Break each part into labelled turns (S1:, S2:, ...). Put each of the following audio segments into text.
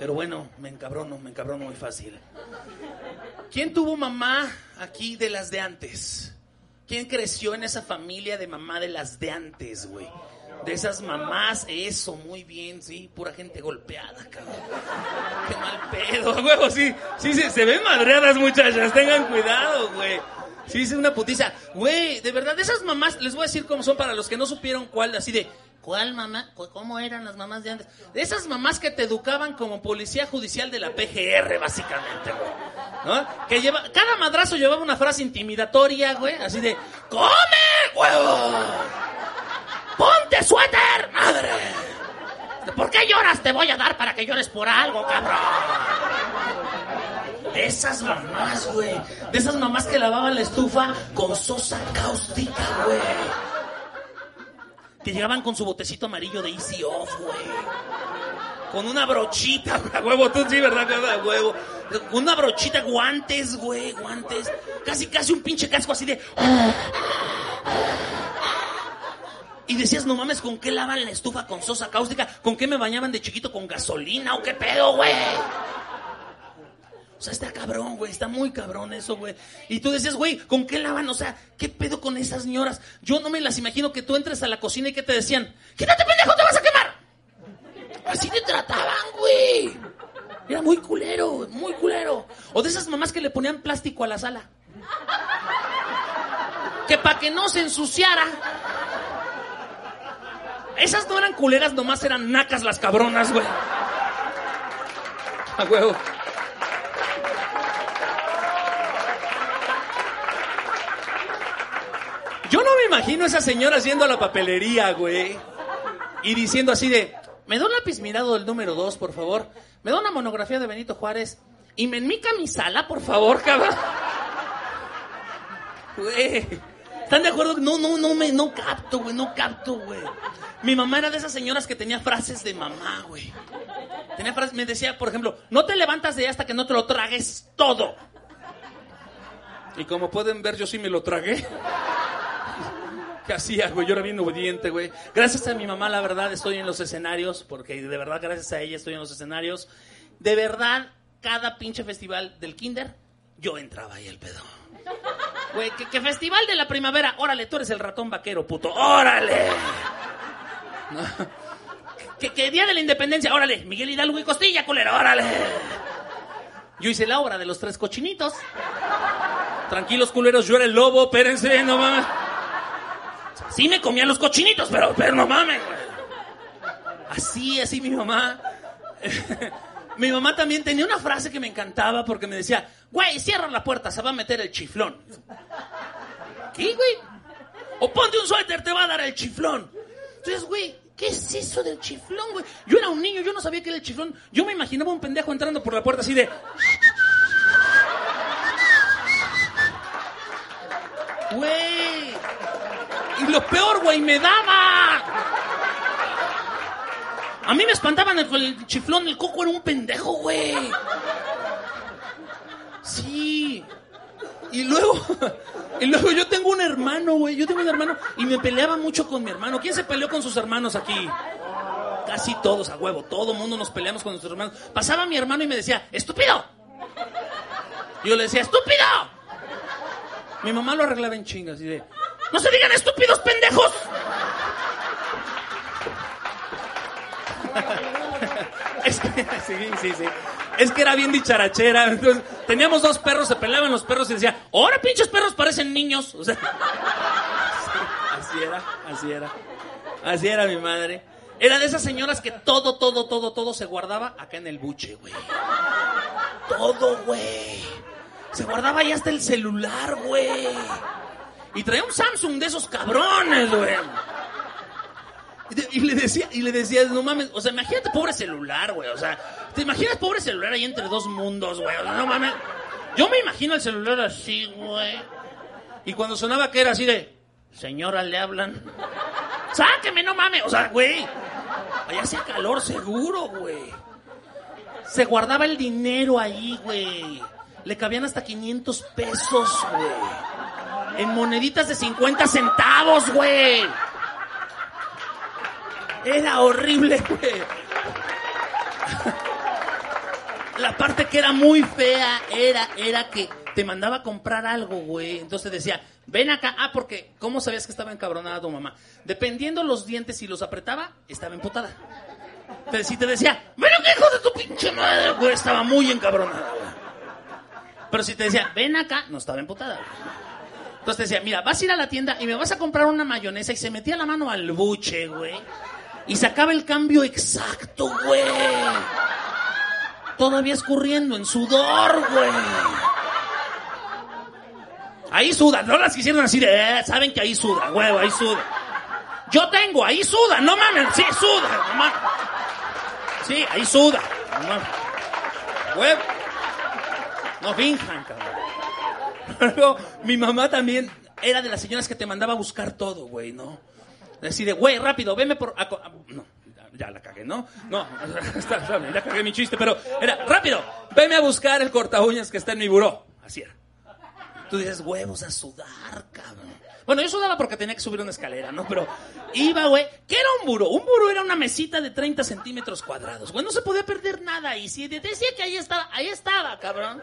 S1: Pero bueno, me encabrono, me encabrono muy fácil. ¿Quién tuvo mamá aquí de las de antes? ¿Quién creció en esa familia de mamá de las de antes, güey? De esas mamás, eso, muy bien, sí, pura gente golpeada, cabrón. Qué mal pedo, huevo, sí, sí, se, se ven madreadas, muchachas, tengan cuidado, güey. Sí, es una putiza. Güey, de verdad, esas mamás, les voy a decir cómo son para los que no supieron cuál, así de, ¿cuál mamá? ¿Cu- ¿Cómo eran las mamás de antes? De esas mamás que te educaban como policía judicial de la PGR, básicamente, güey. Que lleva, cada madrazo llevaba una frase intimidatoria, güey, así de, ¡come, huevo! ¡Ponte suéter, madre! ¿Por qué lloras? Te voy a dar para que llores por algo, cabrón. De esas mamás, güey. De esas mamás que lavaban la estufa con sosa cáustica, güey. Que llegaban con su botecito amarillo de Easy Off, güey. Con una brochita, a huevo, tú sí, ¿verdad? A huevo. Con una brochita, guantes, güey, guantes. Casi, casi un pinche casco así de... Y decías, no mames, ¿con qué lavan la estufa con sosa cáustica? ¿Con qué me bañaban de chiquito? ¿Con gasolina o qué pedo, güey? O sea, está cabrón, güey, está muy cabrón eso, güey. Y tú decías, güey, ¿con qué lavan? O sea, ¿qué pedo con esas señoras? Yo no me las imagino que tú entres a la cocina y que te decían, quítate pendejo, te vas a quemar. Así te trataban, güey. Era muy culero, muy culero. O de esas mamás que le ponían plástico a la sala. Que para que no se ensuciara. Esas no eran culeras, nomás eran nacas las cabronas, güey. A huevo. Yo no me imagino a esa señora a la papelería, güey. Y diciendo así de, me da un lápiz mirado del número 2, por favor. Me da una monografía de Benito Juárez. Y me enmica mi sala, por favor, cabrón. Güey. ¿Están de acuerdo? No, no, no me, no capto, güey, no capto, güey. Mi mamá era de esas señoras que tenía frases de mamá, güey. Tenía frases, me decía, por ejemplo, no te levantas de ahí hasta que no te lo tragues todo. Y como pueden ver, yo sí me lo tragué. ¿Qué hacía, güey? Yo era bien obediente, güey. Gracias a mi mamá, la verdad, estoy en los escenarios, porque de verdad, gracias a ella, estoy en los escenarios. De verdad, cada pinche festival del kinder, yo entraba ahí el pedo. Güey, ¿qué, qué festival de la primavera? Órale, tú eres el ratón vaquero, puto. ¡Órale! ¿No? ¿Qué, qué día de la independencia? Órale, Miguel Hidalgo y Costilla, culero, órale. Yo hice la obra de los tres cochinitos. Tranquilos, culeros, yo era el lobo, espérense, no mames. Sí me comían los cochinitos, pero, pero no mames. güey. Así, así mi mamá. mi mamá también tenía una frase que me encantaba porque me decía, güey, cierra la puerta, se va a meter el chiflón. ¿Qué, güey? O ponte un suéter, te va a dar el chiflón. Entonces, güey, ¿qué es eso del chiflón, güey? Yo era un niño, yo no sabía qué era el chiflón. Yo me imaginaba un pendejo entrando por la puerta así de... Güey. Y lo peor, güey, me daba. A mí me espantaban el, chiflón, el coco era un pendejo, güey. Sí. Y luego, y luego yo tengo un hermano, güey. Yo tengo un hermano y me peleaba mucho con mi hermano. ¿Quién se peleó con sus hermanos aquí? Casi todos, a huevo. Todo mundo nos peleamos con nuestros hermanos. Pasaba mi hermano y me decía, ¡estúpido! Yo le decía, ¡estúpido! Mi mamá lo arreglaba en chingas y de, ¡no se digan estúpidos pendejos! Es que, sí, sí, sí. Es que era bien dicharachera. Entonces, teníamos dos perros, se peleaban los perros y decía, ahora pinches perros parecen niños. O sea, sí, así era, así era. Así era mi madre. Era de esas señoras que todo, todo, todo, todo se guardaba acá en el buche, güey. Todo, güey. Se guardaba ahí hasta el celular, güey. Y traía un Samsung de esos cabrones, güey. Y, le decía, y le decía, no mames, o sea, imagínate, pobre celular, güey. O sea, ¿Te imaginas pobre celular ahí entre dos mundos, güey? No mames. Yo me imagino el celular así, güey. Y cuando sonaba que era así de, señora, le hablan. Sáqueme, no mames. O sea, güey. Allá hacía calor seguro, güey. Se guardaba el dinero ahí, güey. Le cabían hasta 500 pesos, güey. En moneditas de 50 centavos, güey. Era horrible, güey. La parte que era muy fea era, era que te mandaba a comprar algo, güey. Entonces decía, ven acá. Ah, porque, ¿cómo sabías que estaba encabronada tu mamá? Dependiendo los dientes, si los apretaba, estaba emputada. Pero si te decía, ven acá, hijo de tu pinche madre, güey, estaba muy encabronada, Pero si te decía, ven acá, no estaba emputada, Entonces decía, mira, vas a ir a la tienda y me vas a comprar una mayonesa y se metía la mano al buche, güey. Y sacaba el cambio exacto, güey. Todavía escurriendo en sudor, güey. Ahí suda, no las quisieron así de, eh, saben que ahí suda, güey, ahí suda. Yo tengo, ahí suda, no mames, sí, suda, no mames. Sí, ahí suda, no mames. Güey, no finjan, cabrón. Mi mamá también era de las señoras que te mandaba a buscar todo, güey, ¿no? Decir, güey, rápido, veme por... No, ya la cagué, ¿no? No, ya cagué mi chiste, pero era, rápido, veme a buscar el corta uñas que está en mi buró. Así era. Tú dices, huevos a sudar, cabrón. Bueno, yo sudaba porque tenía que subir una escalera, ¿no? Pero iba, güey. ¿Qué era un buró? Un buró era una mesita de 30 centímetros cuadrados. Güey, no se podía perder nada. Y si decía que ahí estaba, ahí estaba, cabrón.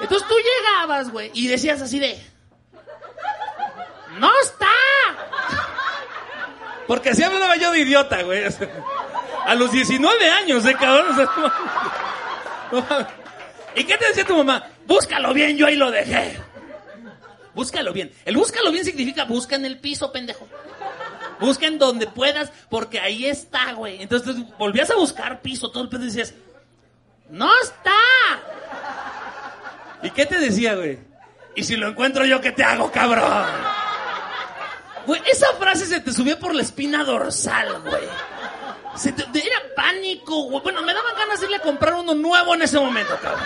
S1: Entonces tú llegabas, güey, y decías así de... ¡No está! Porque así hablaba yo de idiota, güey. A los 19 años, ¿eh, cabrón? ¿Y qué te decía tu mamá? Búscalo bien, yo ahí lo dejé. Búscalo bien. El búscalo bien significa busca en el piso, pendejo. Busca en donde puedas, porque ahí está, güey. Entonces volvías a buscar piso, todo el pedo y decías, ¡No está! ¿Y qué te decía, güey? ¿Y si lo encuentro yo, qué te hago, cabrón? Güey, esa frase se te subió por la espina dorsal, güey. Se te, era pánico, güey. Bueno, me daban ganas de irle a comprar uno nuevo en ese momento, cabrón.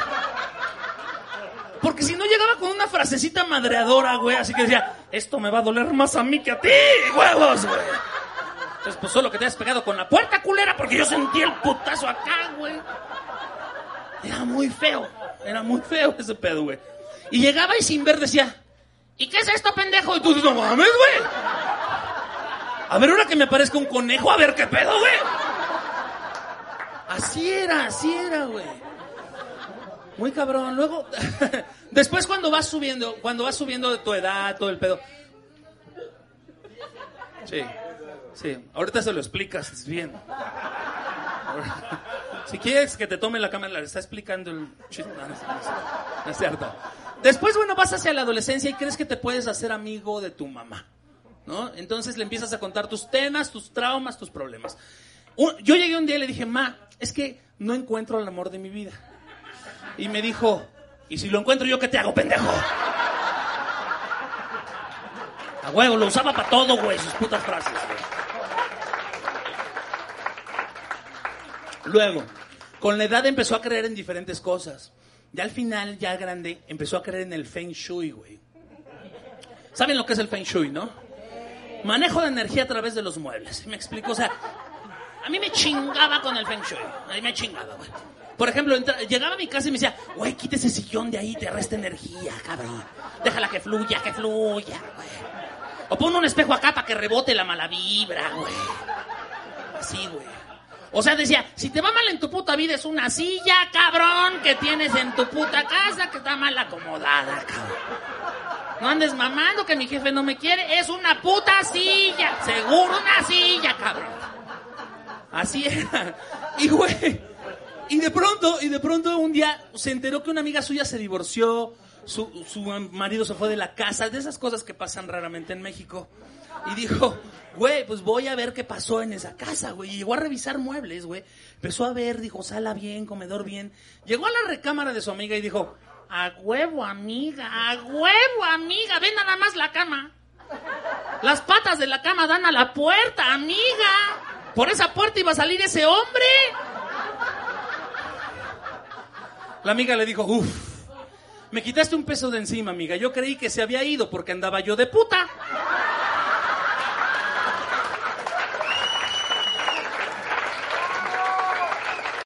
S1: Porque si no llegaba con una frasecita madreadora, güey, así que decía, esto me va a doler más a mí que a ti, huevos, güey. Entonces, pues solo que te has pegado con la puerta, culera, porque yo sentí el putazo acá, güey. Era muy feo, era muy feo ese pedo, güey. Y llegaba y sin ver decía, ¿Y qué es esto, pendejo? Y tú dices, no mames, güey. A ver, ahora que me aparezca un conejo, a ver qué pedo, güey. Así era, así era, güey. Muy cabrón. Luego, después cuando vas subiendo, cuando vas subiendo de tu edad, todo el pedo. Sí, sí. Ahorita se lo explicas, bien. Si quieres que te tome la cámara, le está explicando el chiste. no es cierto. Después, bueno, vas hacia la adolescencia y crees que te puedes hacer amigo de tu mamá, ¿no? Entonces le empiezas a contar tus temas, tus traumas, tus problemas. yo llegué un día y le dije, ma, es que no encuentro el amor de mi vida. Y me dijo, ¿y si lo encuentro yo qué te hago, pendejo? A huevo, lo usaba para todo, güey, sus putas frases, Luego, con la edad empezó a creer en diferentes cosas. Ya al final, ya grande, empezó a creer en el Feng Shui, güey. ¿Saben lo que es el Feng Shui, no? Manejo de energía a través de los muebles. ¿Me explico? O sea, a mí me chingaba con el Feng Shui. A mí me chingaba, güey. Por ejemplo, llegaba a mi casa y me decía, güey, quita ese sillón de ahí, te resta energía, cabrón. Déjala que fluya, que fluya, güey. O pon un espejo acá para que rebote la mala vibra, güey. Así, güey. O sea, decía, si te va mal en tu puta vida es una silla, cabrón, que tienes en tu puta casa que está mal acomodada, cabrón. No andes mamando que mi jefe no me quiere, es una puta silla, seguro una silla, cabrón. Así era. Y güey, y de pronto, y de pronto un día se enteró que una amiga suya se divorció, su, su marido se fue de la casa, de esas cosas que pasan raramente en México. Y dijo, güey, pues voy a ver qué pasó en esa casa, güey. Y llegó a revisar muebles, güey. Empezó a ver, dijo, sala bien, comedor bien. Llegó a la recámara de su amiga y dijo, a huevo, amiga, a huevo, amiga, ven nada más la cama. Las patas de la cama dan a la puerta, amiga. Por esa puerta iba a salir ese hombre. La amiga le dijo, uff, me quitaste un peso de encima, amiga. Yo creí que se había ido porque andaba yo de puta.